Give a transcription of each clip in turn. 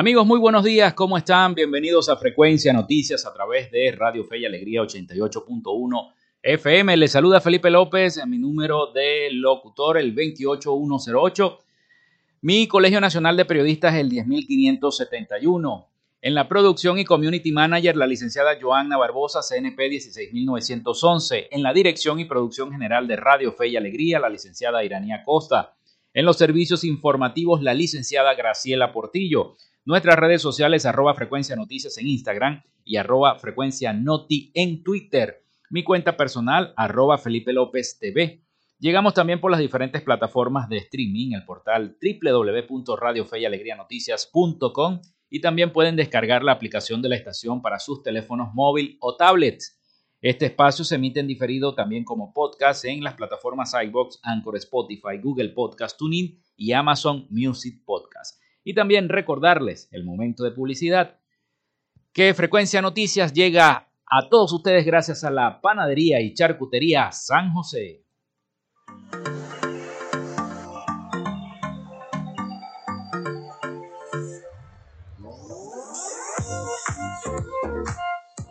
Amigos, muy buenos días, ¿cómo están? Bienvenidos a Frecuencia Noticias a través de Radio Fe y Alegría 88.1 FM. Les saluda Felipe López, mi número de locutor el 28108. Mi Colegio Nacional de Periodistas el 10571. En la producción y community manager, la licenciada Joanna Barbosa, CNP 16911. En la dirección y producción general de Radio Fe y Alegría, la licenciada Iranía Costa. En los servicios informativos, la licenciada Graciela Portillo. Nuestras redes sociales, arroba frecuencia noticias en Instagram y arroba frecuencia noti en Twitter. Mi cuenta personal, arroba Felipe López TV. Llegamos también por las diferentes plataformas de streaming, el portal www.radiofeyalegrianoticias.com y también pueden descargar la aplicación de la estación para sus teléfonos móvil o tablets. Este espacio se emite en diferido también como podcast en las plataformas iBox, Anchor, Spotify, Google Podcast, TuneIn y Amazon Music Podcast. Y también recordarles el momento de publicidad que Frecuencia Noticias llega a todos ustedes gracias a la Panadería y Charcutería San José.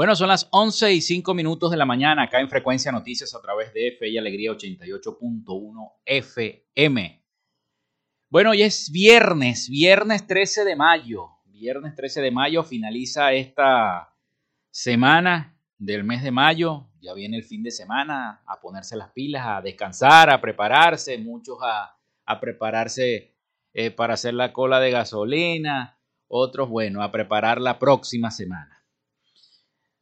Bueno, son las 11 y 5 minutos de la mañana acá en Frecuencia Noticias a través de Fe y Alegría 88.1 FM. Bueno, hoy es viernes, viernes 13 de mayo. Viernes 13 de mayo finaliza esta semana del mes de mayo. Ya viene el fin de semana a ponerse las pilas, a descansar, a prepararse, muchos a, prepararse eh, para hacer la cola de gasolina, otros, bueno, a preparar la próxima semana.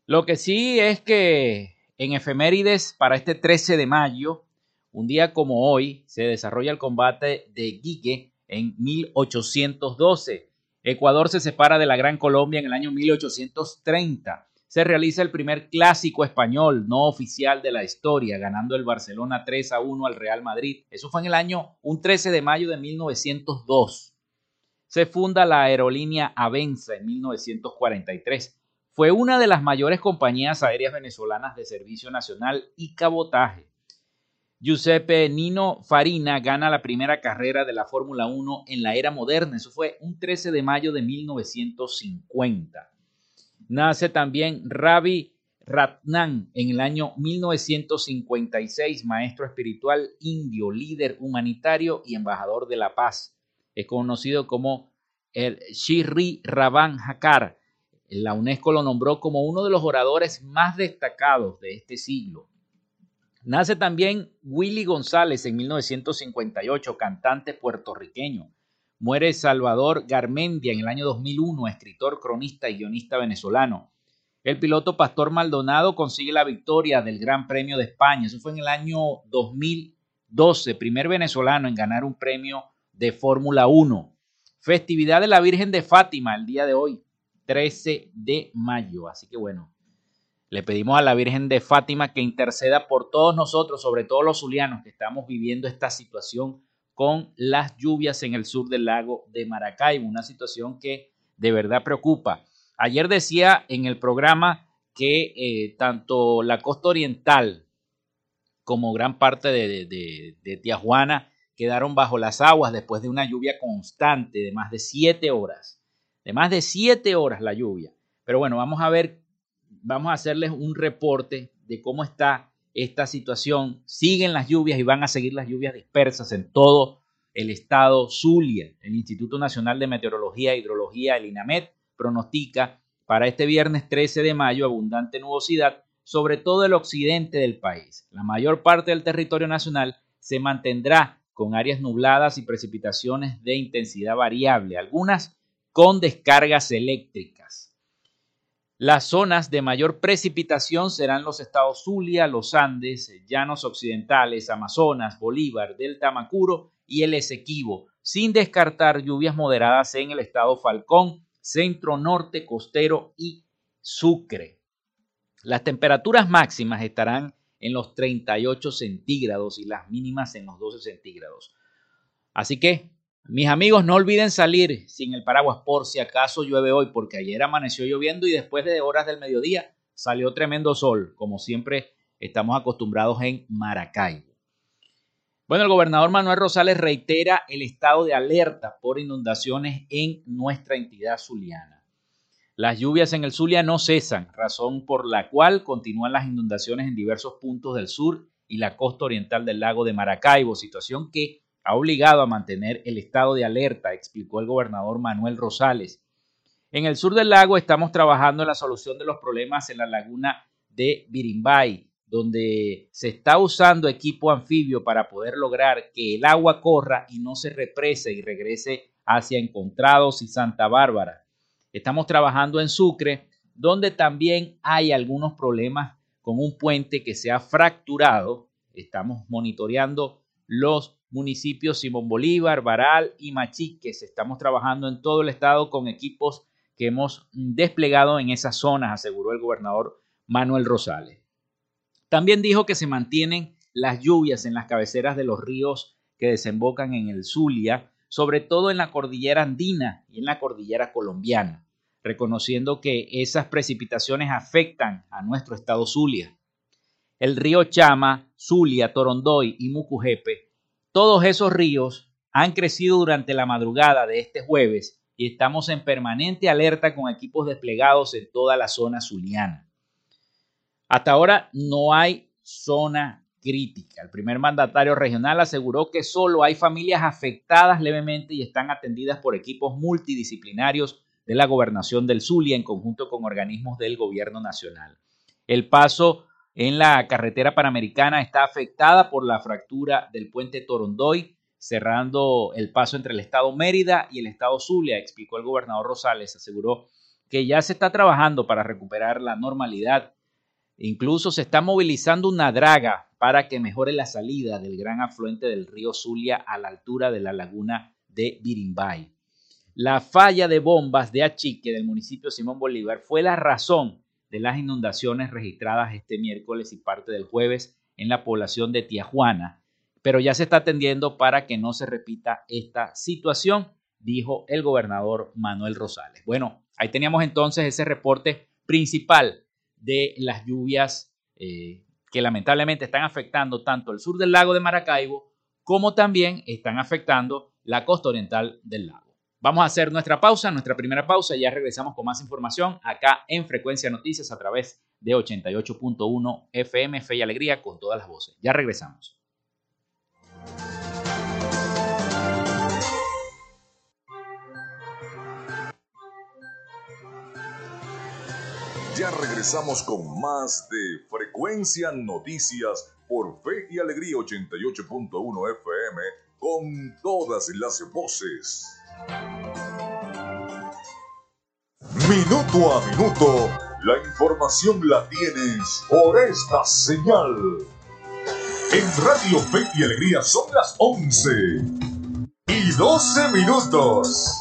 Lo que sí es que en efemérides para este 13 de mayo, un día como hoy, se desarrolla el combate de Quique en 1812. Ecuador se separa de la Gran Colombia en el año 1830. se realiza el primer clásico español no oficial de la historia, ganando el Barcelona 3 a 1 al Real Madrid. Eso fue en el año un 13 de mayo de 1902. Se funda la aerolínea Avenza en 1943. Fue una de las mayores compañías aéreas venezolanas de servicio nacional y cabotaje. Giuseppe Nino Farina gana la primera carrera de la Fórmula 1 en la era moderna. Eso fue un 13 de mayo de 1950. Nace también Ravi Ratnan en el año 1956, maestro espiritual indio, líder humanitario y embajador de la paz. Es conocido como el Shri Ravan. La UNESCO lo nombró como uno de los oradores más destacados de este siglo. Nace también Willy González en 1958, cantante puertorriqueño. Muere Salvador Garmendia en el año 2001, escritor, cronista y guionista venezolano. El piloto Pastor Maldonado consigue la victoria del Gran Premio de España. Eso fue en el año 2012, primer venezolano en ganar un premio de Fórmula 1. Festividad de la Virgen de Fátima el día de hoy, 13 de mayo. Así que bueno, le pedimos a la Virgen de Fátima que interceda por todos nosotros, sobre todo los zulianos que estamos viviendo esta situación con las lluvias en el sur del lago de Maracaibo, una situación que de verdad preocupa. Ayer decía en el programa que eh, tanto la costa oriental como gran parte de, de, Tijuana quedaron bajo las aguas después de una lluvia constante de más de siete horas. De más de siete horas la lluvia. Pero bueno, vamos a ver, vamos a hacerles un reporte de cómo está esta situación. Siguen las lluvias y van a seguir las lluvias dispersas en todo el estado Zulia. El Instituto Nacional de Meteorología e Hidrología, el INAMET, pronostica para este viernes 13 de mayo abundante nubosidad sobre todo el occidente del país. La mayor parte del territorio nacional se mantendrá con áreas nubladas y precipitaciones de intensidad variable, algunas con descargas eléctricas. Las zonas de mayor precipitación serán los estados Zulia, los Andes, Llanos Occidentales, Amazonas, Bolívar, Delta Macuro y el Esequibo, sin descartar lluvias moderadas en el estado Falcón, Centro Norte, Costero y Sucre. Las temperaturas máximas estarán en los 38 centígrados y las mínimas en los 12 centígrados. Así que mis amigos, no olviden salir sin el paraguas por si acaso llueve hoy, porque ayer amaneció lloviendo y después de horas del mediodía salió tremendo sol, como siempre estamos acostumbrados en Maracaibo. Bueno, el gobernador Manuel Rosales reitera el estado de alerta por inundaciones en nuestra entidad zuliana. Las lluvias en el Zulia no cesan, razón por la cual continúan las inundaciones en diversos puntos del sur y la costa oriental del lago de Maracaibo, situación que ha obligado a mantener el estado de alerta, explicó el gobernador Manuel Rosales. En el sur del lago estamos trabajando en la solución de los problemas en la laguna de Birimbay, donde se está usando equipo anfibio para poder lograr que el agua corra y no se represe y regrese hacia Encontrados y Santa Bárbara. Estamos trabajando en Sucre, donde también hay algunos problemas con un puente que se ha fracturado. Estamos monitoreando los municipios Simón Bolívar, Baral y Machiques. Estamos trabajando en todo el estado con equipos que hemos desplegado en esas zonas, aseguró el gobernador Manuel Rosales. También dijo que se mantienen las lluvias en las cabeceras de los ríos que desembocan en el Zulia, sobre todo en la cordillera andina y en la cordillera colombiana, reconociendo que esas precipitaciones afectan a nuestro estado Zulia. El río Chama, Zulia, Torondoy y Mucujepe todos esos ríos han crecido durante la madrugada de este jueves y estamos en permanente alerta con equipos desplegados en toda la zona zuliana. Hasta ahora no hay zona crítica. El primer mandatario regional aseguró que solo hay familias afectadas levemente y están atendidas por equipos multidisciplinarios de la gobernación del Zulia en conjunto con organismos del gobierno nacional. El paso en la carretera panamericana está afectada por la fractura del puente Torondoy, cerrando el paso entre el estado Mérida y el estado Zulia, explicó el gobernador Rosales. Aseguró que ya se está trabajando para recuperar la normalidad. Incluso se está movilizando una draga para que mejore la salida del gran afluente del río Zulia a la altura de la laguna de Birimbay. La falla de bombas de Achique del municipio Simón Bolívar fue la razón de las inundaciones registradas este miércoles y parte del jueves en la población de Tijuana, pero ya se está atendiendo para que no se repita esta situación, dijo el gobernador Manuel Rosales. Bueno, ahí teníamos entonces ese reporte principal de las lluvias eh, que lamentablemente están afectando tanto el sur del lago de Maracaibo como también están afectando la costa oriental del lago. Vamos a hacer nuestra pausa, nuestra primera pausa, ya regresamos con más información acá en Frecuencia Noticias a través de 88.1 FM Fe y Alegría con todas las voces. Ya regresamos. Ya regresamos con más de Frecuencia Noticias por Fe y Alegría 88.1 FM con todas las voces. Minuto a minuto, la información la tienes por esta señal. En Radio Fe y Alegría son las 11 y 12 minutos.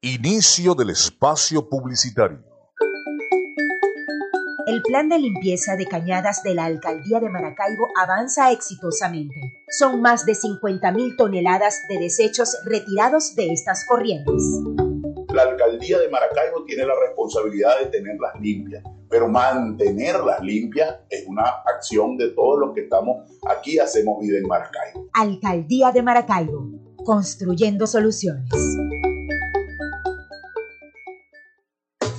Inicio del espacio publicitario. El plan de limpieza de cañadas de la alcaldía de Maracaibo avanza exitosamente. Son más de 50.000 toneladas de desechos retirados de estas corrientes. La alcaldía de Maracaibo tiene la responsabilidad de tenerlas limpias, pero mantenerlas limpias es una acción de todos los que estamos aquí, hacemos vida en Maracaibo. Alcaldía de Maracaibo, construyendo soluciones.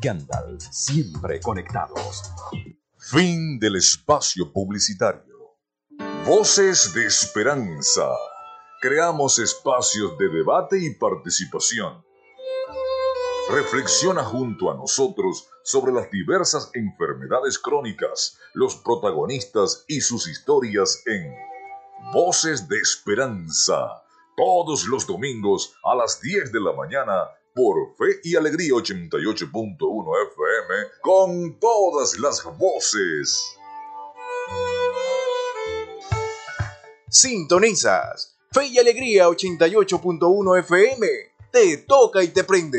Gandalf, siempre conectados. Fin del espacio publicitario. Voces de esperanza. Creamos espacios de debate y participación. Reflexiona junto a nosotros sobre las diversas enfermedades crónicas, los protagonistas y sus historias en Voces de Esperanza, todos los domingos a las 10 de la mañana por Fe y Alegría 88.1 FM con todas las voces. Sintonizas Fe y Alegría 88.1 FM. Te toca y te prende.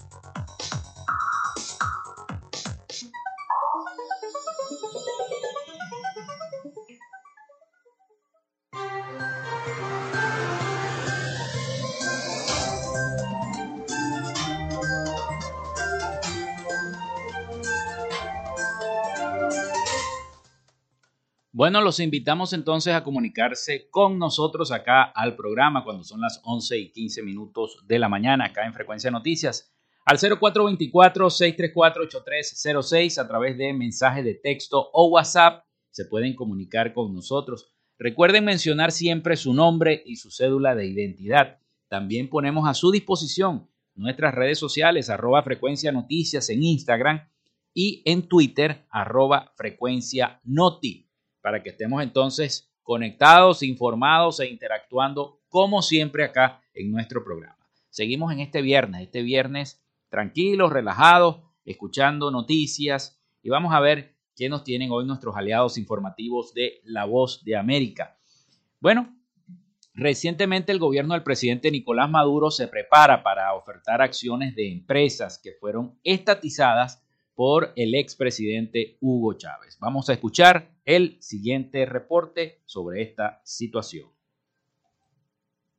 Bueno, los invitamos entonces a comunicarse con nosotros acá al programa cuando son las 11 y 15 minutos de la mañana, acá en Frecuencia Noticias, al 0424-634-8306 a través de mensaje de texto o WhatsApp. Se pueden comunicar con nosotros. Recuerden mencionar siempre su nombre y su cédula de identidad. También ponemos a su disposición nuestras redes sociales, arroba frecuencia noticias en Instagram y en Twitter, arroba frecuencia noti. Para que estemos entonces conectados, informados e interactuando como siempre acá en nuestro programa. Seguimos en este viernes, este viernes tranquilos, relajados, escuchando noticias y vamos a ver qué nos tienen hoy nuestros aliados informativos de La Voz de América. Bueno, recientemente el gobierno del presidente Nicolás Maduro se prepara para ofertar acciones de empresas que fueron estatizadas por el expresidente Hugo Chávez. Vamos a escuchar el siguiente reporte sobre esta situación.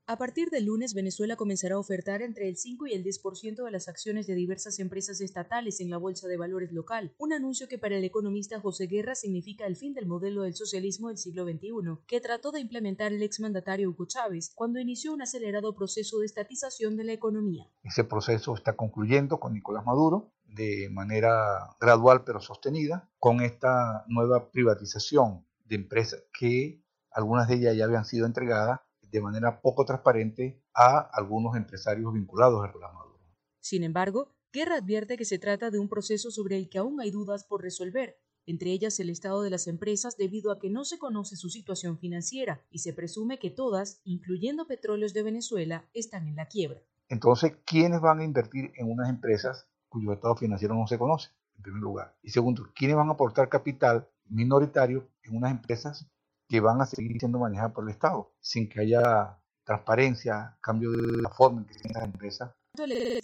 A partir del lunes, Venezuela comenzará a ofertar entre el 5 y el 10% de las acciones de diversas empresas estatales en la Bolsa de Valores local, un anuncio que para el economista José Guerra significa el fin del modelo del socialismo del siglo XXI, que trató de implementar el exmandatario Hugo Chávez cuando inició un acelerado proceso de estatización de la economía. Ese proceso está concluyendo con Nicolás Maduro de manera gradual pero sostenida, con esta nueva privatización de empresas que algunas de ellas ya habían sido entregadas de manera poco transparente a algunos empresarios vinculados al programa Maduro. Sin embargo, Guerra advierte que se trata de un proceso sobre el que aún hay dudas por resolver, entre ellas el estado de las empresas debido a que no se conoce su situación financiera y se presume que todas, incluyendo Petróleos de Venezuela, están en la quiebra. Entonces, ¿quiénes van a invertir en unas empresas cuyo estado financiero no se conoce, en primer lugar? Y segundo, ¿quiénes van a aportar capital minoritario en unas empresas que van a seguir siendo manejadas por el Estado, sin que haya transparencia, cambio de la forma en que se la empresa.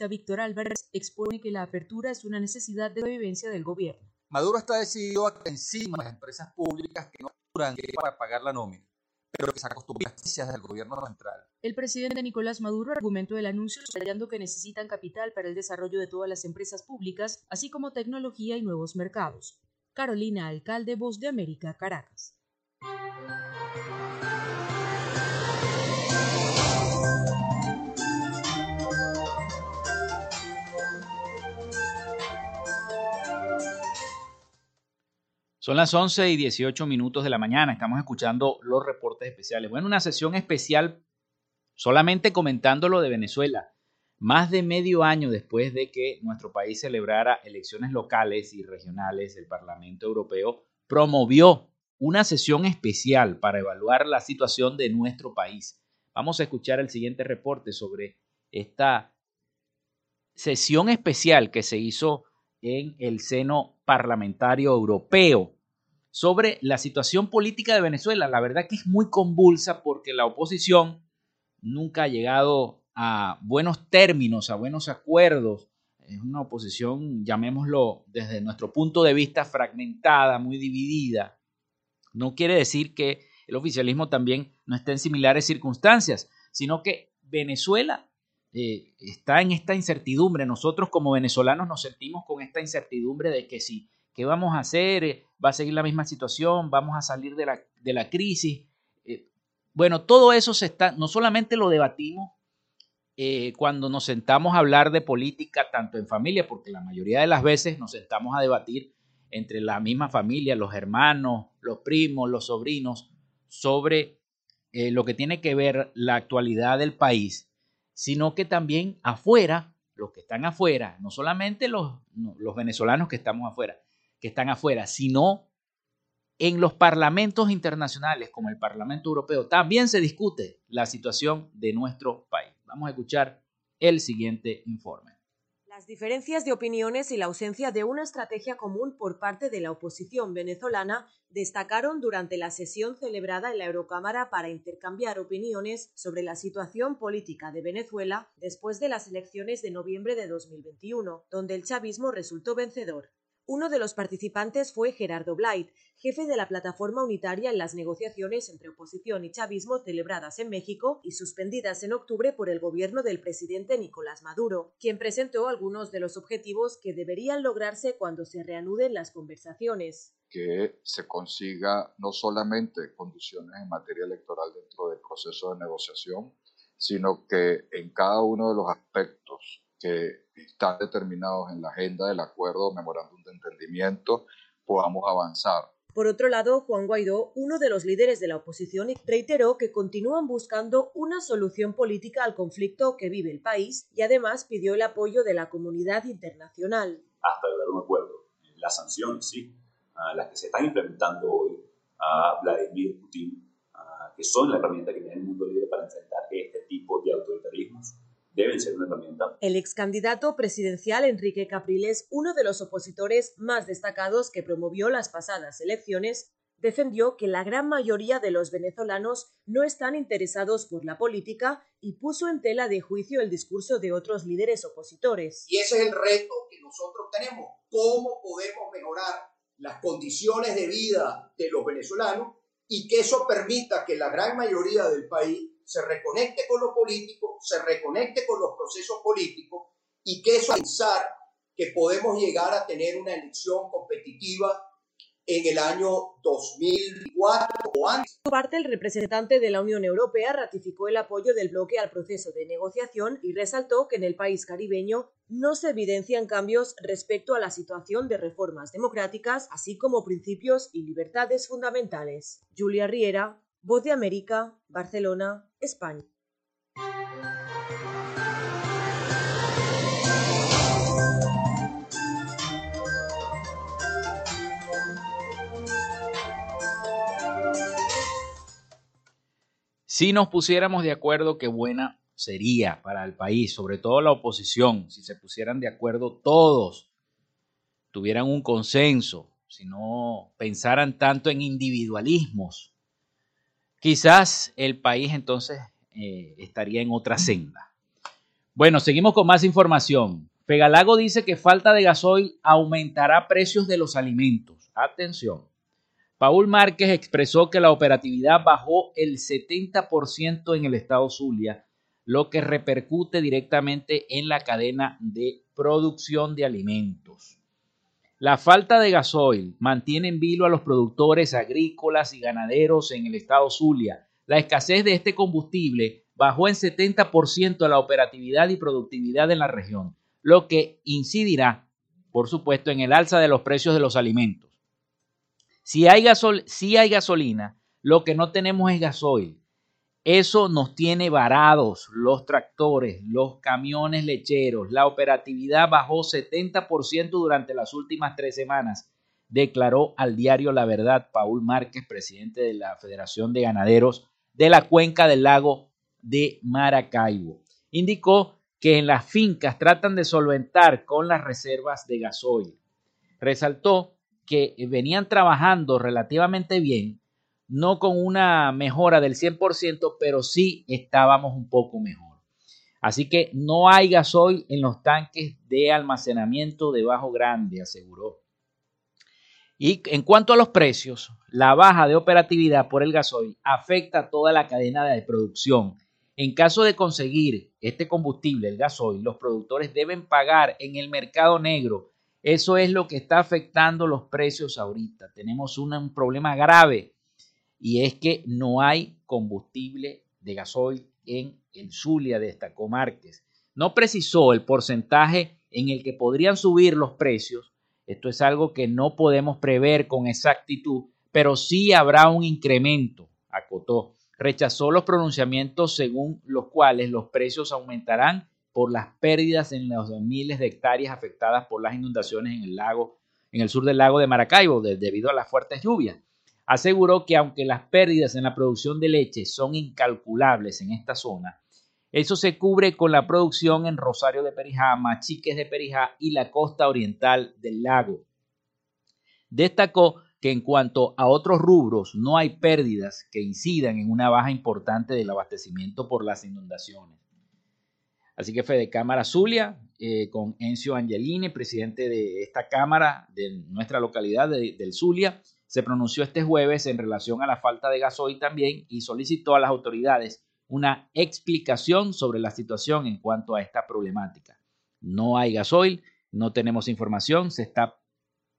Víctor Álvarez expone que la apertura es una necesidad de vivencia del gobierno. Maduro está decidido a que encima las empresas públicas que no duran para pagar la nómina, pero que se acostumbran a del gobierno central. El presidente Nicolás Maduro argumentó el anuncio subrayando que necesitan capital para el desarrollo de todas las empresas públicas, así como tecnología y nuevos mercados. Carolina Alcalde, Voz de América, Caracas. Son las 11 y 18 minutos de la mañana. Estamos escuchando los reportes especiales. Bueno, una sesión especial solamente comentando lo de Venezuela. Más de medio año después de que nuestro país celebrara elecciones locales y regionales, el Parlamento Europeo promovió una sesión especial para evaluar la situación de nuestro país. Vamos a escuchar el siguiente reporte sobre esta sesión especial que se hizo en el seno parlamentario europeo sobre la situación política de Venezuela. La verdad que es muy convulsa porque la oposición nunca ha llegado a buenos términos, a buenos acuerdos. Es una oposición, llamémoslo desde nuestro punto de vista, fragmentada, muy dividida. No quiere decir que el oficialismo también no esté en similares circunstancias, sino que Venezuela eh, está en esta incertidumbre. Nosotros como venezolanos nos sentimos con esta incertidumbre de que si, ¿qué vamos a hacer? ¿Va a seguir la misma situación? ¿Vamos a salir de la, de la crisis? Eh, bueno, todo eso se está, no solamente lo debatimos eh, cuando nos sentamos a hablar de política, tanto en familia, porque la mayoría de las veces nos sentamos a debatir entre la misma familia, los hermanos, los primos, los sobrinos, sobre eh, lo que tiene que ver la actualidad del país, sino que también afuera, los que están afuera, no solamente los, los venezolanos que estamos afuera, que están afuera, sino en los parlamentos internacionales como el Parlamento Europeo, también se discute la situación de nuestro país. Vamos a escuchar el siguiente informe. Las diferencias de opiniones y la ausencia de una estrategia común por parte de la oposición venezolana destacaron durante la sesión celebrada en la Eurocámara para intercambiar opiniones sobre la situación política de Venezuela después de las elecciones de noviembre de 2021, donde el chavismo resultó vencedor. Uno de los participantes fue Gerardo Blight, jefe de la plataforma unitaria en las negociaciones entre oposición y chavismo celebradas en México y suspendidas en octubre por el gobierno del presidente Nicolás Maduro, quien presentó algunos de los objetivos que deberían lograrse cuando se reanuden las conversaciones. Que se consiga no solamente condiciones en materia electoral dentro del proceso de negociación, sino que en cada uno de los aspectos que están determinados en la agenda del acuerdo memorándum de entendimiento podamos avanzar. Por otro lado, Juan Guaidó, uno de los líderes de la oposición, reiteró que continúan buscando una solución política al conflicto que vive el país y además pidió el apoyo de la comunidad internacional. Hasta lograr un acuerdo. Las sanciones, sí, las que se están implementando hoy, a Vladimir Putin, que son la herramienta que tiene el mundo libre para enfrentar este tipo de autoritarismos, deben ser una herramienta. El ex candidato presidencial Enrique Capriles, uno de los opositores más destacados que promovió las pasadas elecciones, defendió que la gran mayoría de los venezolanos no están interesados por la política y puso en tela de juicio el discurso de otros líderes opositores. Y ese es el reto que nosotros tenemos. ¿Cómo podemos mejorar las condiciones de vida de los venezolanos y que eso permita que la gran mayoría del país se reconecte con lo político, se reconecte con los procesos políticos y que eso pensar que podemos llegar a tener una elección competitiva en el año 2004 o antes. Por parte, el representante de la Unión Europea ratificó el apoyo del bloque al proceso de negociación y resaltó que en el país caribeño no se evidencian cambios respecto a la situación de reformas democráticas, así como principios y libertades fundamentales. Julia Riera, Voz de América, Barcelona, España. Si nos pusiéramos de acuerdo, qué buena sería para el país, sobre todo la oposición, si se pusieran de acuerdo todos, tuvieran un consenso, si no pensaran tanto en individualismos, quizás el país entonces eh, estaría en otra senda. Bueno, seguimos con más información. Pegalago dice que falta de gasoil aumentará precios de los alimentos. Atención. Paul Márquez expresó que la operatividad bajó el 70% en el estado Zulia, lo que repercute directamente en la cadena de producción de alimentos. La falta de gasoil mantiene en vilo a los productores agrícolas y ganaderos en el estado Zulia. La escasez de este combustible bajó en 70% la operatividad y productividad en la región, lo que incidirá, por supuesto, en el alza de los precios de los alimentos. Si hay, gasol si hay gasolina, lo que no tenemos es gasoil. Eso nos tiene varados los tractores, los camiones lecheros. La operatividad bajó 70% durante las últimas tres semanas, declaró al diario La Verdad Paul Márquez, presidente de la Federación de Ganaderos de la Cuenca del Lago de Maracaibo. Indicó que en las fincas tratan de solventar con las reservas de gasoil. Resaltó que venían trabajando relativamente bien, no con una mejora del 100%, pero sí estábamos un poco mejor. Así que no hay gasoil en los tanques de almacenamiento de bajo grande, aseguró. Y en cuanto a los precios, la baja de operatividad por el gasoil afecta a toda la cadena de producción. En caso de conseguir este combustible, el gasoil, los productores deben pagar en el mercado negro eso es lo que está afectando los precios ahorita. Tenemos un problema grave y es que no hay combustible de gasoil en el Zulia, destacó Márquez. No precisó el porcentaje en el que podrían subir los precios. Esto es algo que no podemos prever con exactitud, pero sí habrá un incremento, acotó. Rechazó los pronunciamientos según los cuales los precios aumentarán por las pérdidas en los miles de hectáreas afectadas por las inundaciones en el lago, en el sur del lago de Maracaibo, debido a las fuertes lluvias. Aseguró que aunque las pérdidas en la producción de leche son incalculables en esta zona, eso se cubre con la producción en Rosario de Perijá, Machiques de Perijá y la costa oriental del lago. Destacó que en cuanto a otros rubros no hay pérdidas que incidan en una baja importante del abastecimiento por las inundaciones. Así que Fede Cámara Zulia, eh, con Encio Angelini, presidente de esta Cámara de nuestra localidad del Zulia, se pronunció este jueves en relación a la falta de gasoil también y solicitó a las autoridades una explicación sobre la situación en cuanto a esta problemática. No hay gasoil, no tenemos información, se está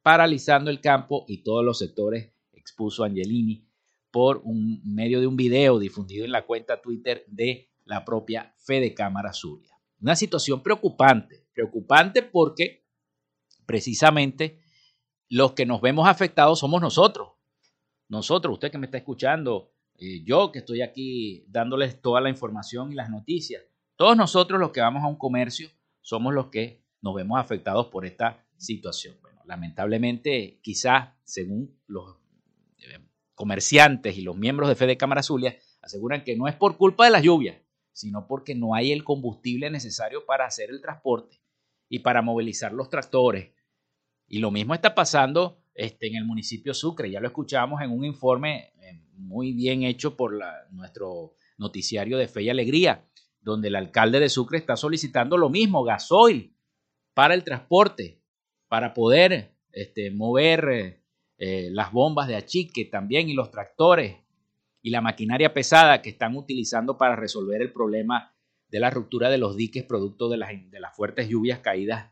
paralizando el campo y todos los sectores, expuso Angelini por medio de un video difundido en la cuenta Twitter de la propia Fede Cámara Zulia. Una situación preocupante, preocupante porque precisamente los que nos vemos afectados somos nosotros. Nosotros, usted que me está escuchando, yo que estoy aquí dándoles toda la información y las noticias, todos nosotros los que vamos a un comercio somos los que nos vemos afectados por esta situación. Lamentablemente, quizás según los eh, comerciantes y los miembros de Fede Cámara Zulia aseguran que no es por culpa de las lluvias, sino porque no hay el combustible necesario para hacer el transporte y para movilizar los tractores. Y lo mismo está pasando este, en el municipio Sucre. Ya lo escuchamos en un informe eh, muy bien hecho por nuestro noticiario de Fe y Alegría, donde el alcalde de Sucre está solicitando lo mismo, gasoil, para el transporte, para poder este, mover eh, eh, las bombas de achique también y los tractores y la maquinaria pesada que están utilizando para resolver el problema de la ruptura de los diques producto de las, de las fuertes lluvias caídas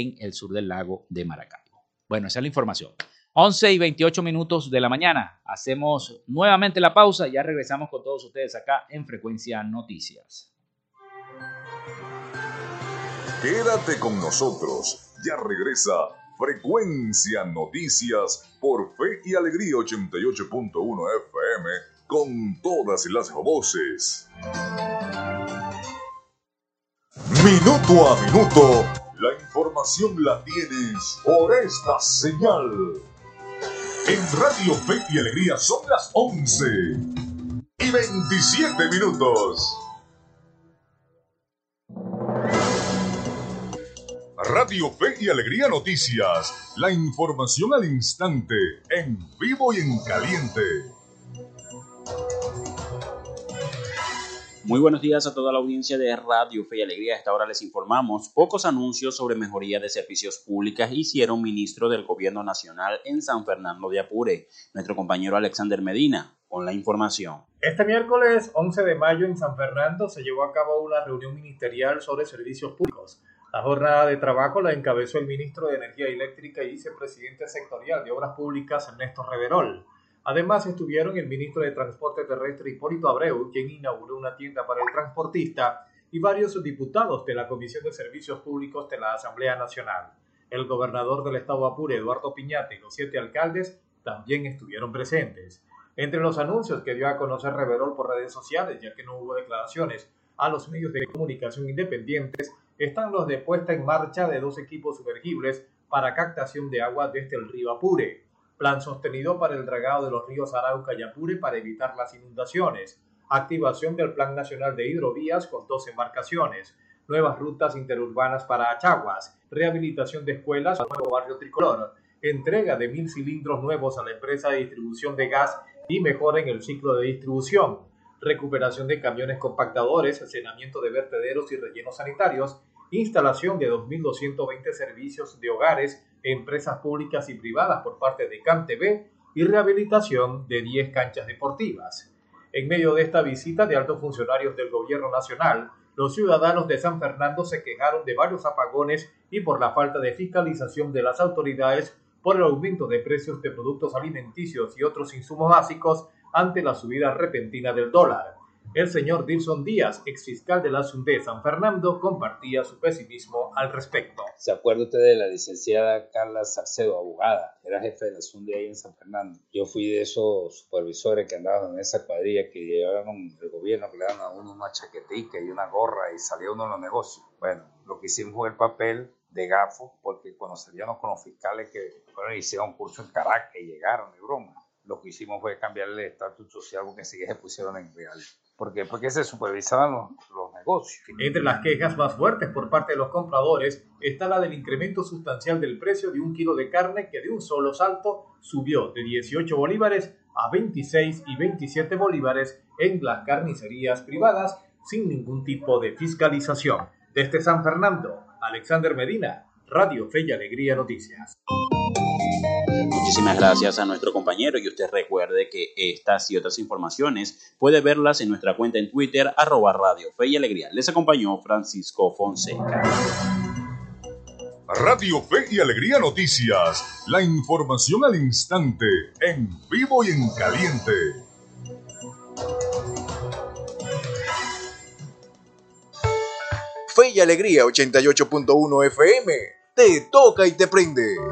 en el sur del lago de Maracaibo. Bueno, esa es la información. 11 y 28 minutos de la mañana. Hacemos nuevamente la pausa ya regresamos con todos ustedes acá en Frecuencia Noticias. Quédate con nosotros. Ya regresa Frecuencia Noticias por Fe y Alegría 88.1 FM con todas las voces. Minuto a minuto, la información la tienes por esta señal. En Radio Fe y Alegría son las 11 y 27 minutos. Radio Fe y Alegría Noticias, la información al instante, en vivo y en caliente. Muy buenos días a toda la audiencia de Radio Fe y Alegría. A esta hora les informamos pocos anuncios sobre mejoría de servicios públicos hicieron ministro del Gobierno Nacional en San Fernando de Apure, nuestro compañero Alexander Medina, con la información. Este miércoles 11 de mayo en San Fernando se llevó a cabo una reunión ministerial sobre servicios públicos. La jornada de trabajo la encabezó el ministro de Energía Eléctrica y vicepresidente sectorial de Obras Públicas, Ernesto Reverol. Además estuvieron el ministro de Transporte Terrestre Hipólito Abreu, quien inauguró una tienda para el transportista, y varios diputados de la Comisión de Servicios Públicos de la Asamblea Nacional. El gobernador del estado Apure, Eduardo Piñate, y los siete alcaldes también estuvieron presentes. Entre los anuncios que dio a conocer Reverol por redes sociales, ya que no hubo declaraciones a los medios de comunicación independientes, están los de puesta en marcha de dos equipos sumergibles para captación de agua desde el río Apure, plan sostenido para el dragado de los ríos Arauca y Apure para evitar las inundaciones, activación del Plan Nacional de Hidrovías con dos embarcaciones, nuevas rutas interurbanas para Achaguas, rehabilitación de escuelas al nuevo barrio tricolor, entrega de mil cilindros nuevos a la empresa de distribución de gas y mejora en el ciclo de distribución, recuperación de camiones compactadores, saneamiento de vertederos y rellenos sanitarios, instalación de 2.220 servicios de hogares, empresas públicas y privadas por parte de CanTV y rehabilitación de 10 canchas deportivas. En medio de esta visita de altos funcionarios del Gobierno Nacional, los ciudadanos de San Fernando se quejaron de varios apagones y por la falta de fiscalización de las autoridades por el aumento de precios de productos alimenticios y otros insumos básicos ante la subida repentina del dólar. El señor Dilson Díaz, ex fiscal de la SUNDE San Fernando, compartía su pesimismo al respecto. ¿Se acuerda usted de la licenciada Carla Salcedo, abogada? Era jefe de la SUNDE ahí en San Fernando. Yo fui de esos supervisores que andaban en esa cuadrilla que llevaban el gobierno, que le daban a uno una chaquetica y una gorra y salía uno a los negocios. Bueno, lo que hicimos fue el papel de gafo, porque cuando salíamos con los fiscales que fueron hicieron un curso en Caracas y llegaron, de broma, lo que hicimos fue cambiarle el estatus social porque enseguida se pusieron en real. ¿Por qué? Porque se supervisaban los, los, negocios. Entre las quejas más fuertes por parte de los compradores está la del incremento sustancial del precio de un kilo de carne que de un solo salto subió de 18 bolívares a 26 y 27 bolívares en las carnicerías privadas sin ningún tipo de fiscalización. Desde San Fernando, Alexander Medina, Radio Fe y Alegría Noticias. Muchísimas gracias a nuestro compañero y usted recuerde que estas y otras informaciones puede verlas en nuestra cuenta en Twitter arroba Radio Fe y Alegría. Les acompañó Francisco Fonseca. Radio Fe y Alegría Noticias, la información al instante, en vivo y en caliente. Fe y Alegría 88.1 FM, te toca y te prende.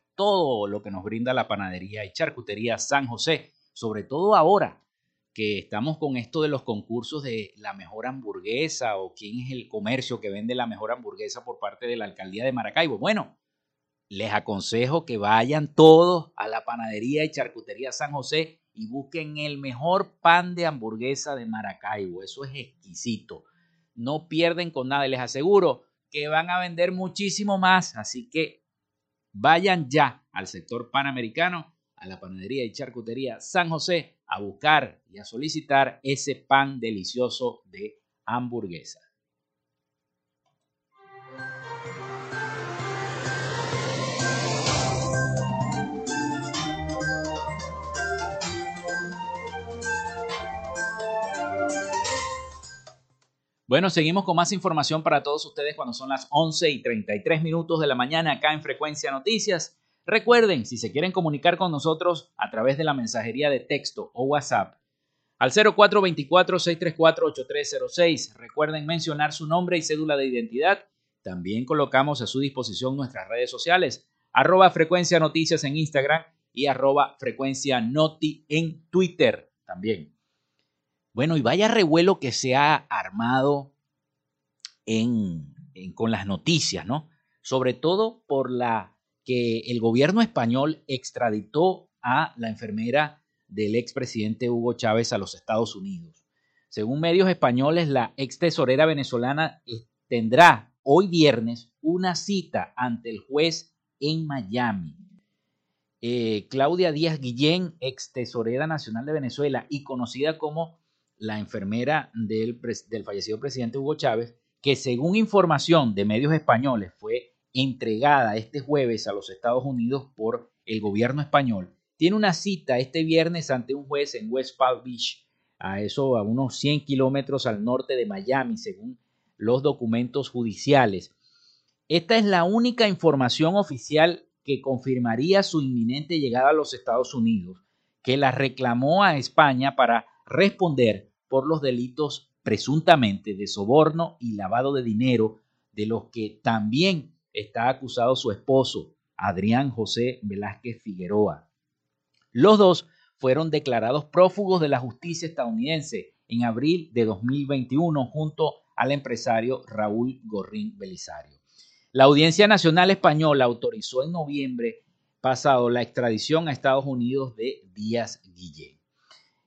todo lo que nos brinda la panadería y charcutería San José, sobre todo ahora que estamos con esto de los concursos de la mejor hamburguesa o quién es el comercio que vende la mejor hamburguesa por parte de la alcaldía de Maracaibo. Bueno, les aconsejo que vayan todos a la panadería y charcutería San José y busquen el mejor pan de hamburguesa de Maracaibo. Eso es exquisito. No pierden con nada les aseguro que van a vender muchísimo más. Así que Vayan ya al sector panamericano, a la panadería y charcutería San José, a buscar y a solicitar ese pan delicioso de hamburguesa. Bueno, seguimos con más información para todos ustedes cuando son las 11 y 33 minutos de la mañana acá en Frecuencia Noticias. Recuerden, si se quieren comunicar con nosotros a través de la mensajería de texto o WhatsApp, al 0424-634-8306. Recuerden mencionar su nombre y cédula de identidad. También colocamos a su disposición nuestras redes sociales, arroba frecuencia noticias en Instagram y arroba frecuencia noti en Twitter también. Bueno, y vaya revuelo que se ha armado en, con las noticias, ¿no? Sobre todo por la que el gobierno español extraditó a la enfermera del expresidente Hugo Chávez a los Estados Unidos. Según medios españoles, la ex tesorera venezolana eh, tendrá hoy viernes una cita ante el juez en Miami. Eh, Claudia Díaz Guillén, ex tesorera nacional de Venezuela y conocida como la enfermera del, fallecido presidente Hugo Chávez, que según información de medios españoles fue entregada este jueves a los Estados Unidos por el gobierno español, tiene una cita este viernes ante un juez en West Palm Beach, a eso a unos 100 kilómetros al norte de Miami, según los documentos judiciales. Esta es la única información oficial que confirmaría su inminente llegada a los Estados Unidos, que la reclamó a España para responder por los delitos presuntamente de soborno y lavado de dinero, de los que también está acusado su esposo, Adrián José Velázquez Figueroa. Los dos fueron declarados prófugos de la justicia estadounidense en abril de 2021 junto al empresario Raúl Gorrín Belisario. La Audiencia Nacional Española autorizó en noviembre pasado la extradición a Estados Unidos de Díaz Guillén.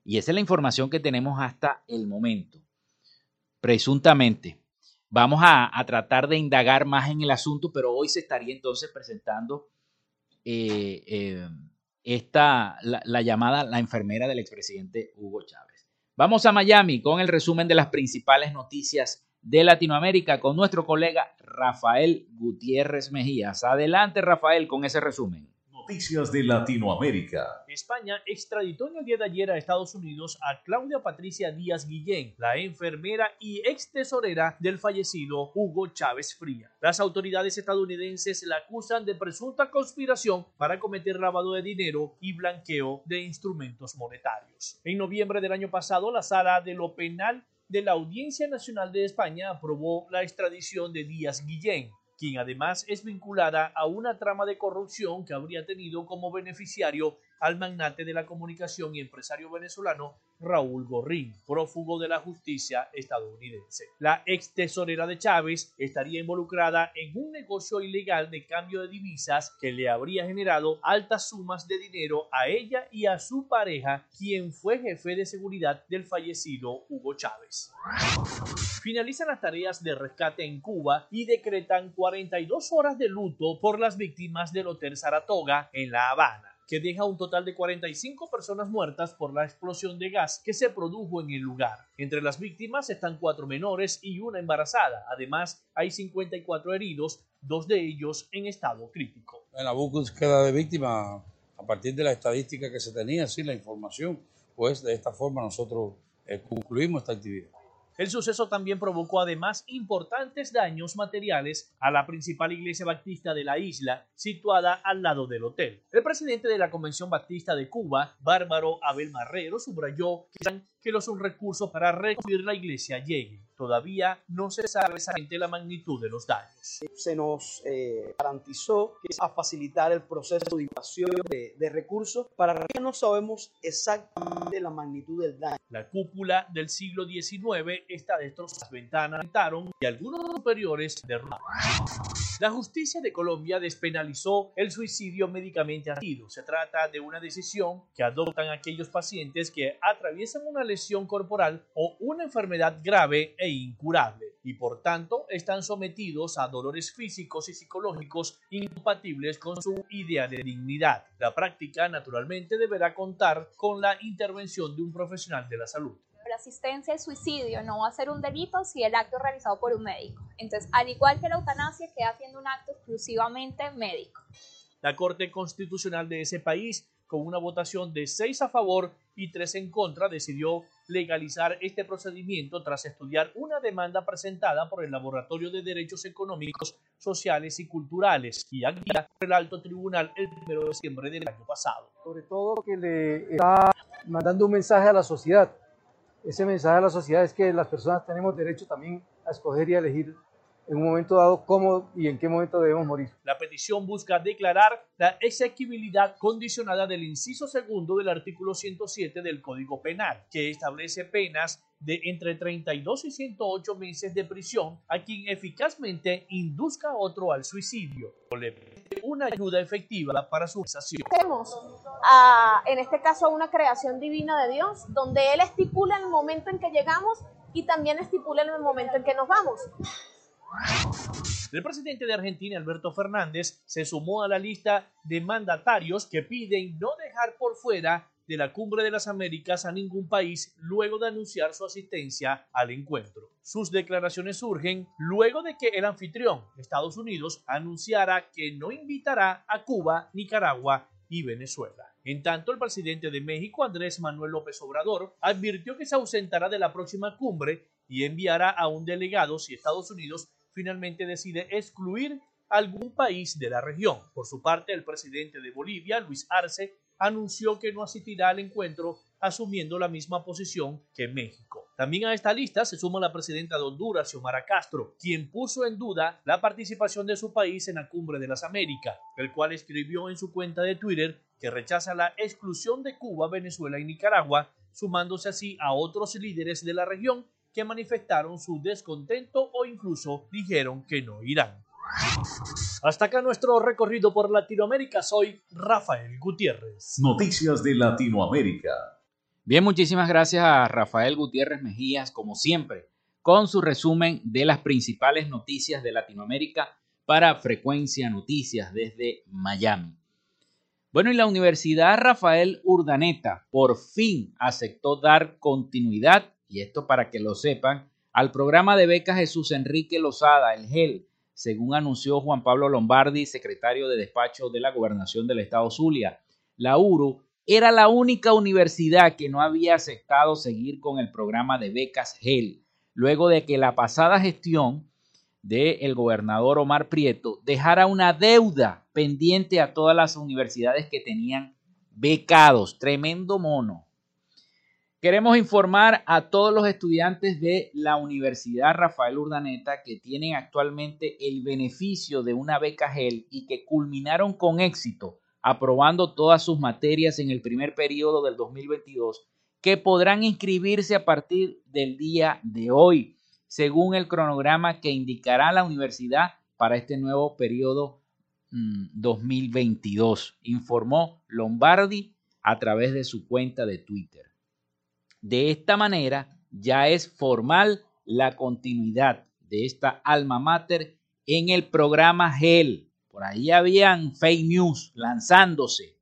Y esa es la información que tenemos hasta el momento. Presuntamente. Vamos a, tratar de indagar más en el asunto, pero hoy se estaría entonces presentando eh, eh, esta, la, la, llamada la enfermera del expresidente Hugo Chávez. Vamos a Miami con el resumen de las principales noticias de Latinoamérica con nuestro colega Rafael Gutiérrez Mejías. Adelante, Rafael, con ese resumen. Noticias de Latinoamérica. España extraditó en el día de ayer a Estados Unidos a Claudia Patricia Díaz Guillén, la enfermera y ex tesorera del fallecido Hugo Chávez Fría. Las autoridades estadounidenses la acusan de presunta conspiración para cometer lavado de dinero y blanqueo de instrumentos monetarios. En noviembre del año pasado, la sala de lo penal de la Audiencia Nacional de España aprobó la extradición de Díaz Guillén quien además es vinculada a una trama de corrupción que habría tenido como beneficiario al magnate de la comunicación y empresario venezolano Raúl Gorrín, prófugo de la justicia estadounidense. La ex tesorera de Chávez estaría involucrada en un negocio ilegal de cambio de divisas que le habría generado altas sumas de dinero a ella y a su pareja, quien fue jefe de seguridad del fallecido Hugo Chávez. Finalizan las tareas de rescate en Cuba y decretan 42 horas de luto por las víctimas del Hotel Saratoga en La Habana que deja un total de 45 personas muertas por la explosión de gas que se produjo en el lugar. Entre las víctimas están cuatro menores y una embarazada. Además, hay 54 heridos, dos de ellos en estado crítico. En la búsqueda de víctimas, a partir de la estadística que se tenía, sí, la información, pues de esta forma nosotros eh, concluimos esta actividad. El suceso también provocó además importantes daños materiales a la principal iglesia baptista de la isla, situada al lado del hotel. El presidente de la Convención Baptista de Cuba, Bárbaro Abel Marrero, subrayó que que los recursos para reconstruir la iglesia lleguen. Todavía no se sabe exactamente la magnitud de los daños. Se nos eh, garantizó que a facilitar el proceso de invasión de, de recursos para que no sabemos exactamente la magnitud del daño. La cúpula del siglo XIX está destrozada, las ventanas rentaron y algunos superiores derrumbados. La justicia de Colombia despenalizó el suicidio médicamente asistido. Se trata de una decisión que adoptan aquellos pacientes que atraviesan una lesión corporal o una enfermedad grave e incurable y por tanto están sometidos a dolores físicos y psicológicos incompatibles con su idea de dignidad. La práctica naturalmente deberá contar con la intervención de un profesional de la salud la asistencia al suicidio no va a ser un delito si el acto es realizado por un médico. Entonces, al igual que la eutanasia, queda siendo un acto exclusivamente médico. La Corte Constitucional de ese país, con una votación de 6 a favor y 3 en contra, decidió legalizar este procedimiento tras estudiar una demanda presentada por el Laboratorio de Derechos Económicos, Sociales y Culturales y aquí por el Alto Tribunal el 1 de diciembre del año pasado. Sobre todo que le está mandando un mensaje a la sociedad ese mensaje a la sociedad es que las personas tenemos derecho también a escoger y a elegir en un momento dado cómo y en qué momento debemos morir. La petición busca declarar la exequibilidad condicionada del inciso segundo del artículo 107 del Código Penal, que establece penas de entre 32 y 108 meses de prisión a quien eficazmente induzca a otro al suicidio o le una ayuda efectiva para su realización. Tenemos a, en este caso una creación divina de Dios, donde Él estipula el momento en que llegamos y también estipula el momento en que nos vamos. El presidente de Argentina, Alberto Fernández, se sumó a la lista de mandatarios que piden no dejar por fuera de la Cumbre de las Américas a ningún país luego de anunciar su asistencia al encuentro. Sus declaraciones surgen luego de que el anfitrión, Estados Unidos, anunciara que no invitará a Cuba, Nicaragua y Venezuela. En tanto, el presidente de México, Andrés Manuel López Obrador, advirtió que se ausentará de la próxima cumbre y enviará a un delegado si Estados Unidos finalmente decide excluir algún país de la región. Por su parte, el presidente de Bolivia, Luis Arce, anunció que no asistirá al encuentro asumiendo la misma posición que México. También a esta lista se suma la presidenta de Honduras, Xiomara Castro, quien puso en duda la participación de su país en la Cumbre de las Américas, el cual escribió en su cuenta de Twitter que rechaza la exclusión de Cuba, Venezuela y Nicaragua, sumándose así a otros líderes de la región que manifestaron su descontento o incluso dijeron que no irán. Hasta acá nuestro recorrido por Latinoamérica. Soy Rafael Gutiérrez. Noticias de Latinoamérica. Bien, muchísimas gracias a Rafael Gutiérrez Mejías, como siempre, con su resumen de las principales noticias de Latinoamérica para Frecuencia Noticias desde Miami. Bueno, y la Universidad Rafael Urdaneta por fin aceptó dar continuidad, y esto para que lo sepan, al programa de becas Jesús Enrique Lozada, el GEL, según anunció Juan Pablo Lombardi, secretario de despacho de la gobernación del estado Zulia. La URU era la única universidad que no había aceptado seguir con el programa de becas GEL, luego de que la pasada gestión del gobernador Omar Prieto dejara una deuda pendiente a todas las universidades que tenían becados. Tremendo mono. Queremos informar a todos los estudiantes de la Universidad Rafael Urdaneta que tienen actualmente el beneficio de una beca GEL y que culminaron con éxito aprobando todas sus materias en el primer periodo del 2022, que podrán inscribirse a partir del día de hoy, según el cronograma que indicará la universidad para este nuevo periodo 2022, mm, informó Lombardi a través de su cuenta de Twitter. De esta manera, ya es formal la continuidad de esta alma mater en el programa GEL. Por ahí habían fake news lanzándose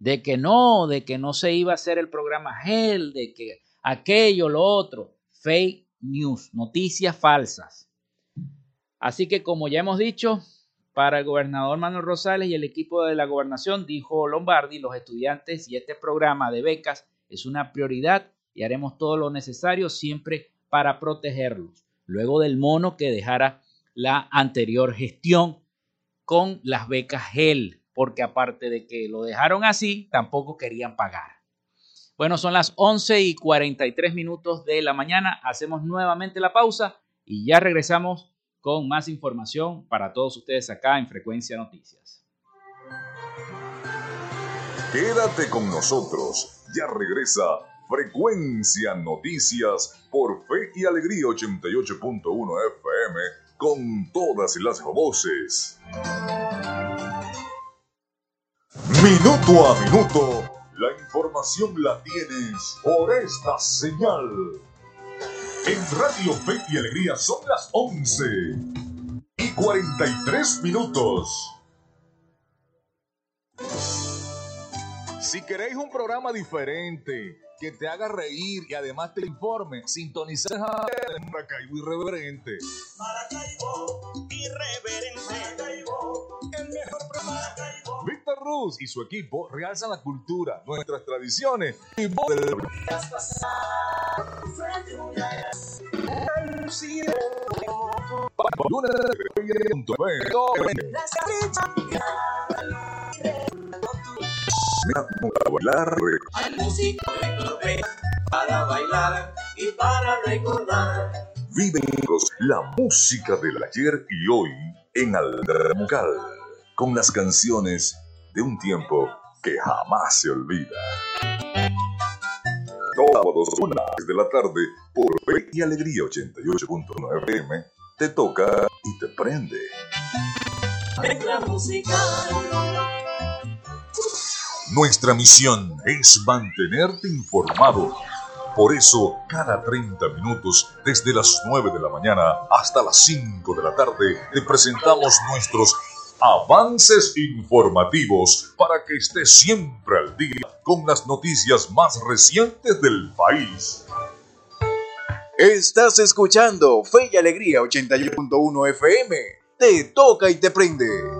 de que no, de que no se iba a hacer el programa GEL, de que aquello, lo otro. Fake news, noticias falsas. Así que como ya hemos dicho, para el gobernador Manuel Rosales y el equipo de la gobernación, dijo Lombardi, los estudiantes y este programa de becas es una prioridad y haremos todo lo necesario siempre para protegerlos. Luego del mono que dejara la anterior gestión con las becas GEL, porque aparte de que lo dejaron así, tampoco querían pagar. Bueno, son las 11 y 43 minutos de la mañana. Hacemos nuevamente la pausa y ya regresamos con más información para todos ustedes acá en Frecuencia Noticias. Quédate con nosotros. Ya regresa Frecuencia Noticias por Fe y Alegría 88.1 FM con todas las voces. Minuto a minuto, la información la tienes por esta señal. En Radio Fe y Alegría son las 11 y 43 minutos. Si queréis un programa diferente, que te haga reír y además te informe, sintonizar en Maracaibo Irreverente. Maracaibo Irreverente. Maracaibo, el mejor programa. Víctor Ruz y su equipo realzan la cultura, nuestras tradiciones y Hay música para bailar y para recordar. Viven la música del ayer y hoy en Aldramucal, con las canciones de un tiempo que jamás se olvida. Sábados, una de la tarde, por Fe y Alegría 88.9 FM, te toca y te prende. la música. Nuestra misión es mantenerte informado. Por eso, cada 30 minutos, desde las 9 de la mañana hasta las 5 de la tarde, te presentamos nuestros avances informativos para que estés siempre al día con las noticias más recientes del país. Estás escuchando Fe y Alegría 81.1 FM. Te toca y te prende.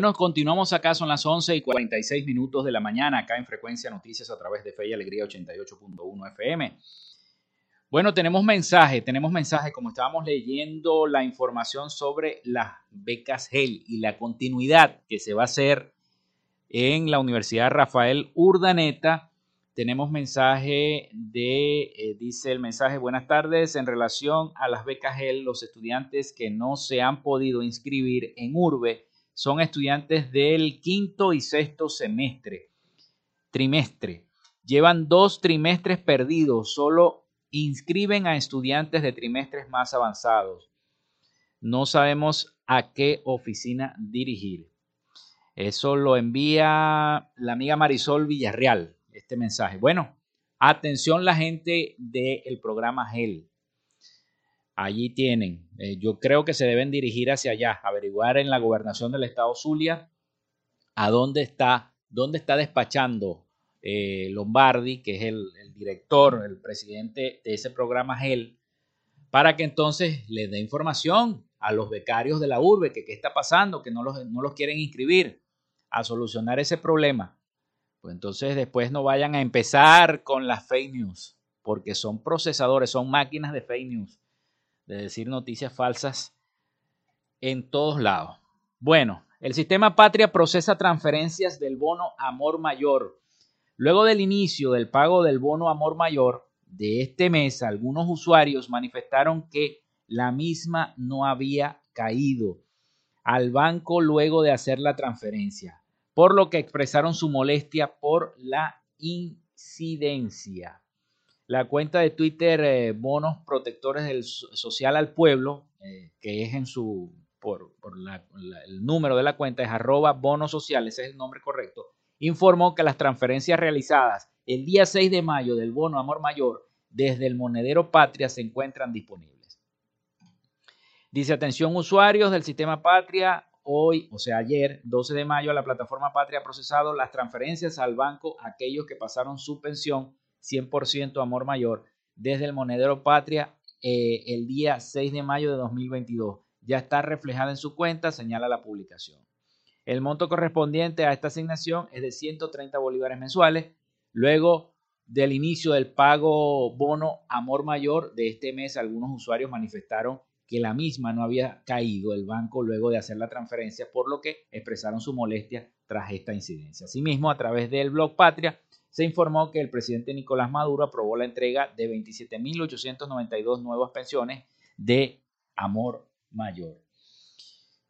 Bueno, continuamos acá, son las 11 y 46 minutos de la mañana, acá en Frecuencia Noticias a través de Fe y Alegría 88.1 FM. Bueno, tenemos mensaje, tenemos mensaje, como estábamos leyendo la información sobre las becas GEL y la continuidad que se va a hacer en la Universidad Rafael Urdaneta. Tenemos mensaje de, eh, dice el mensaje, buenas tardes, en relación a las becas GEL, los estudiantes que no se han podido inscribir en URBE son estudiantes del quinto y sexto semestre, trimestre. Llevan dos trimestres perdidos, solo inscriben a estudiantes de trimestres más avanzados. no sabemos a qué oficina dirigir. Eso lo envía la amiga Marisol Villarreal, este mensaje. Bueno, atención la gente del programa GEL. Allí tienen. Eh, yo creo que se deben dirigir hacia allá, averiguar en la gobernación del estado Zulia a dónde está, dónde está despachando eh, Lombardi, que es el, director, el presidente de ese programa GEL, para que entonces les dé información a los becarios de la urbe, que qué está pasando, que no los, no los quieren inscribir, a solucionar ese problema. Pues entonces después no vayan a empezar con las fake news, porque son procesadores, son máquinas de fake news, de decir noticias falsas en todos lados. Bueno, el sistema Patria procesa transferencias del bono Amor Mayor. Luego del inicio del pago del bono Amor Mayor de este mes, algunos usuarios manifestaron que la misma no había caído al banco luego de hacer la transferencia, por lo que expresaron su molestia por la incidencia. La cuenta de Twitter eh, Bonos Protectores del Social al Pueblo, eh, que es en su, por, el número de la cuenta, es arroba bonos sociales, es el nombre correcto, informó que las transferencias realizadas el día 6 de mayo del bono Amor Mayor desde el monedero Patria se encuentran disponibles. Dice, atención usuarios del sistema Patria, hoy, o sea, ayer, 12 de mayo, la plataforma Patria ha procesado las transferencias al banco aquellos que pasaron su pensión 100% amor mayor desde el monedero Patria eh, el día 6 de mayo de 2022. Ya está reflejada en su cuenta, señala la publicación. El monto correspondiente a esta asignación es de 130 bolívares mensuales. Luego del inicio del pago bono Amor Mayor de este mes, algunos usuarios manifestaron que la misma no había caído el banco luego de hacer la transferencia, por lo que expresaron su molestia tras esta incidencia. Asimismo, a través del blog Patria, se informó que el presidente Nicolás Maduro aprobó la entrega de 27.892 nuevas pensiones de amor mayor.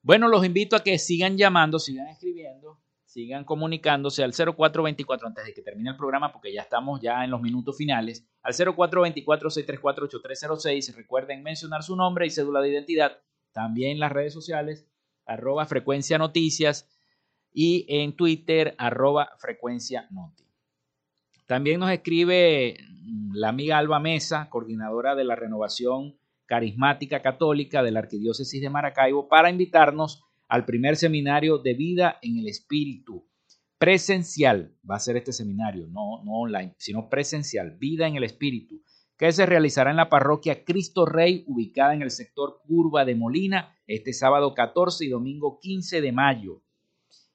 Bueno, los invito a que sigan llamando, sigan escribiendo sigan comunicándose al 0424 antes de que termine el programa porque ya estamos ya en los minutos finales. Al 0424-634-8306. Recuerden mencionar su nombre y cédula de identidad. También en las redes sociales, arroba frecuencia noticias y en Twitter, arroba frecuencia noti. También nos escribe la amiga Alba Mesa, coordinadora de la renovación carismática católica de la Arquidiócesis de Maracaibo, para invitarnos al primer seminario de vida en el espíritu. Presencial va a ser este seminario, no, no online, sino presencial, vida en el espíritu, que se realizará en la parroquia Cristo Rey, ubicada en el sector Curva de Molina, este sábado 14 y domingo 15 de mayo.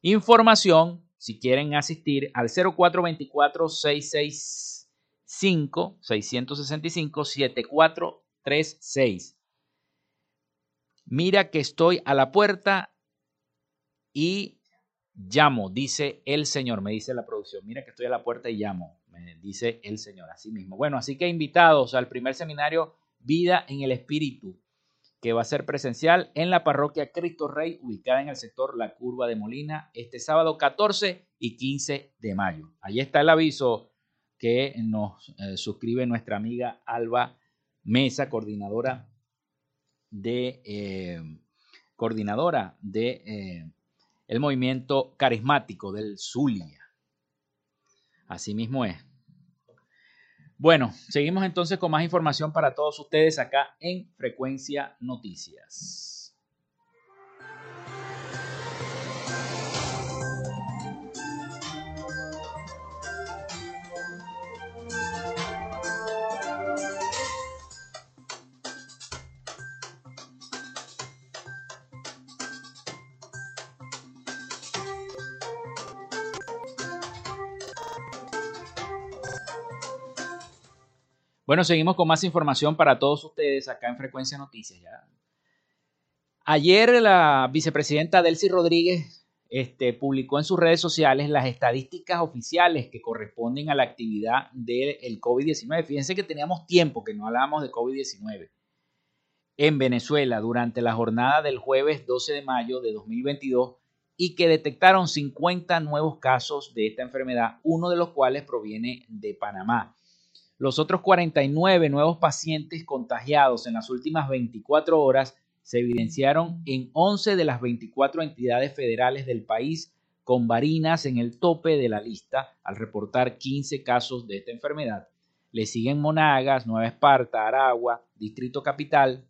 Información, si quieren asistir, al 0424-665-665-7436. Mira que estoy a la puerta y llamo, dice el Señor, me dice la producción. Mira que estoy a la puerta y llamo, me dice el Señor, así mismo. Bueno, así que invitados al primer seminario Vida en el Espíritu, que va a ser presencial en la parroquia Cristo Rey, ubicada en el sector La Curva de Molina, este sábado 14 y 15 de mayo. Allí está el aviso que nos eh, suscribe nuestra amiga Alba Mesa, coordinadora de, eh, coordinadora de eh, el movimiento carismático del Zulia. Así mismo es. Bueno, seguimos entonces con más información para todos ustedes acá en Frecuencia Noticias. Bueno, seguimos con más información para todos ustedes acá en Frecuencia Noticias. Ya. Ayer la vicepresidenta Delcy Rodríguez este, publicó en sus redes sociales las estadísticas oficiales que corresponden a la actividad del COVID-19. Fíjense que teníamos tiempo que no hablábamos de COVID-19 en Venezuela durante la jornada del jueves 12 de mayo de 2022 y que detectaron 50 nuevos casos de esta enfermedad, uno de los cuales proviene de Panamá. Los otros 49 nuevos pacientes contagiados en las últimas 24 horas se evidenciaron en 11 de las 24 entidades federales del país con Barinas en el tope de la lista al reportar 15 casos de esta enfermedad. Le siguen Monagas, Nueva Esparta, Aragua, Distrito Capital.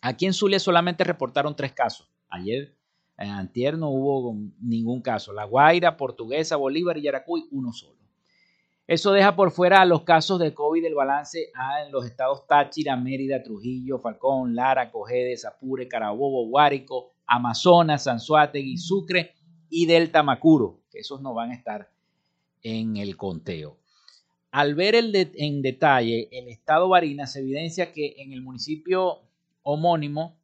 Aquí en Zulia solamente reportaron tres casos. Ayer, en eh, antier, no hubo ningún caso. La Guaira, Portuguesa, Bolívar y Yaracuy, uno solo. Eso deja por fuera los casos de COVID del balance en los estados Táchira, Mérida, Trujillo, Falcón, Lara, Cojedes, Apure, Carabobo, Guárico, Amazonas, Sanzuategui, Sucre y Delta Macuro, que esos no van a estar en el conteo. Al ver en detalle el estado Barinas, se evidencia que en el municipio homónimo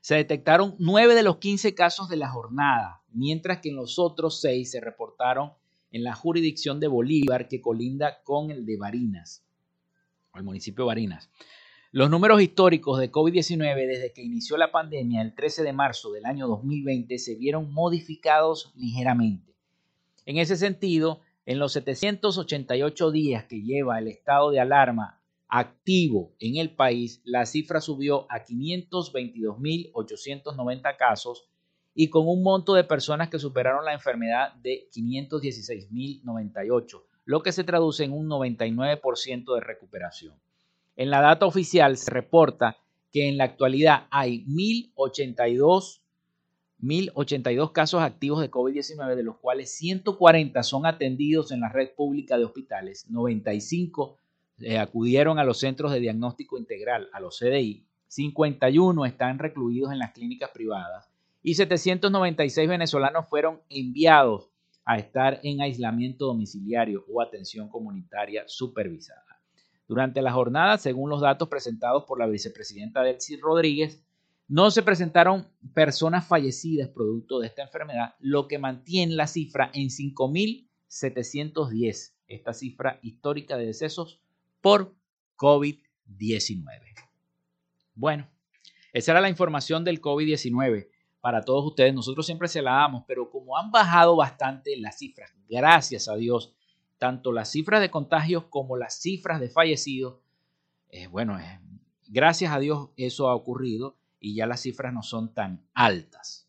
se detectaron 9 de los 15 casos de la jornada, mientras que en los otros 6 se reportaron en la jurisdicción de Bolívar que colinda con el de Barinas, el municipio de Barinas. Los números históricos de COVID-19 desde que inició la pandemia el 13 de marzo del año 2020 se vieron modificados ligeramente. En ese sentido, en los 788 días que lleva el estado de alarma activo en el país, la cifra subió a 522.890 casos y con un monto de personas que superaron la enfermedad de 516.098, lo que se traduce en un 99% de recuperación. En la data oficial se reporta que en la actualidad hay 1082, 1082 casos activos de COVID-19, de los cuales 140 son atendidos en la red pública de hospitales, 95 eh, acudieron a los centros de diagnóstico integral, a los CDI, 51 están recluidos en las clínicas privadas y 796 venezolanos fueron enviados a estar en aislamiento domiciliario o atención comunitaria supervisada. Durante la jornada, según los datos presentados por la vicepresidenta Delcy Rodríguez, no se presentaron personas fallecidas producto de esta enfermedad, lo que mantiene la cifra en 5.710, esta cifra histórica de decesos por COVID-19. Bueno, esa era la información del COVID-19 para todos ustedes. Nosotros siempre se la damos, pero como han bajado bastante las cifras, gracias a Dios, tanto las cifras de contagios como las cifras de fallecidos, eh, bueno, eh, gracias a Dios eso ha ocurrido y ya las cifras no son tan altas.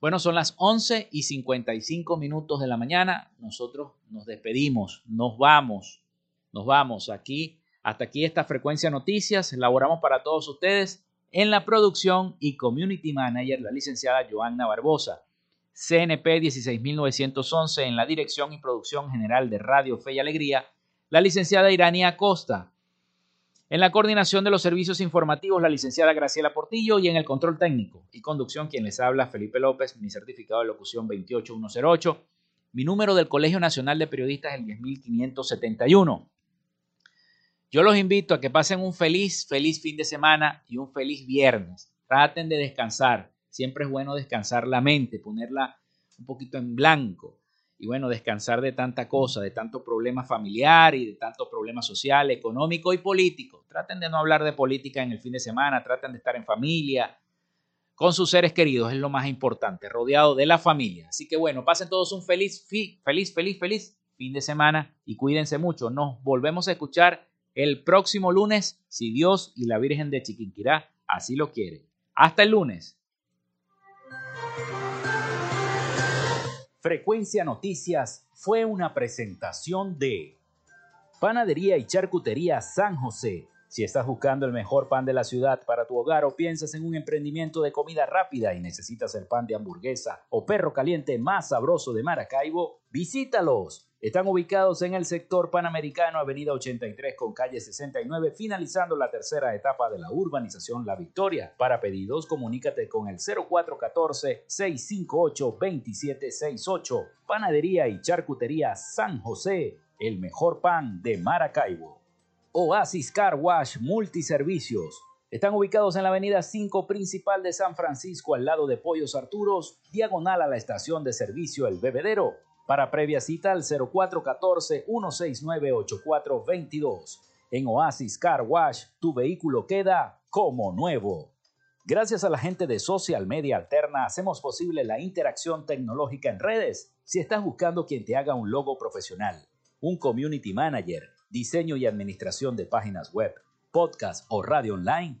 Bueno, son las 11 y 55 minutos de la mañana. Nosotros nos despedimos, nos vamos, nos vamos aquí. Hasta aquí esta frecuencia noticias. Elaboramos para todos ustedes en la producción y community manager la licenciada Joanna Barbosa. CNP 16911 en la dirección y producción general de Radio Fe y Alegría, la licenciada Irania Costa. En la coordinación de los servicios informativos, la licenciada Graciela Portillo y en el control técnico y conducción, quien les habla, Felipe López, mi certificado de locución 28108, mi número del Colegio Nacional de Periodistas el 10571. Yo los invito a que pasen un feliz, feliz fin de semana y un feliz viernes. Traten de descansar siempre es bueno descansar la mente, ponerla un poquito en blanco y bueno, descansar de tanta cosa, de tanto problema familiar y de tanto problema social, económico y político. Traten de no hablar de política en el fin de semana, traten de estar en familia, con sus seres queridos, es lo más importante, rodeado de la familia. Así que bueno, pasen todos un feliz, feliz, feliz, feliz fin de semana y cuídense mucho. Nos volvemos a escuchar el próximo lunes, si Dios y la Virgen de Chiquinquirá así lo quieren. Hasta el lunes. Frecuencia Noticias fue una presentación de Panadería y Charcutería San José. Si estás buscando el mejor pan de la ciudad para tu hogar o piensas en un emprendimiento de comida rápida y necesitas el pan de hamburguesa o perro caliente más sabroso de Maracaibo, visítalos. Están ubicados en el sector panamericano, Avenida 83 con calle 69, finalizando la tercera etapa de la urbanización La Victoria. Para pedidos, comunícate con el 0414-658-2768. Panadería y Charcutería San José, el mejor pan de Maracaibo. Oasis Car Wash Multiservicios. Están ubicados en la avenida 5 principal de San Francisco, al lado de Pollos Arturos, diagonal a la estación de servicio El Bebedero. Para previa cita al 0414-169-8422. En Oasis Car Wash, tu vehículo queda como nuevo. Gracias a la gente de Social Media Alterna hacemos posible la interacción tecnológica en redes. Si estás buscando quien te haga un logo profesional, un community manager, diseño y administración de páginas web, podcast o radio online,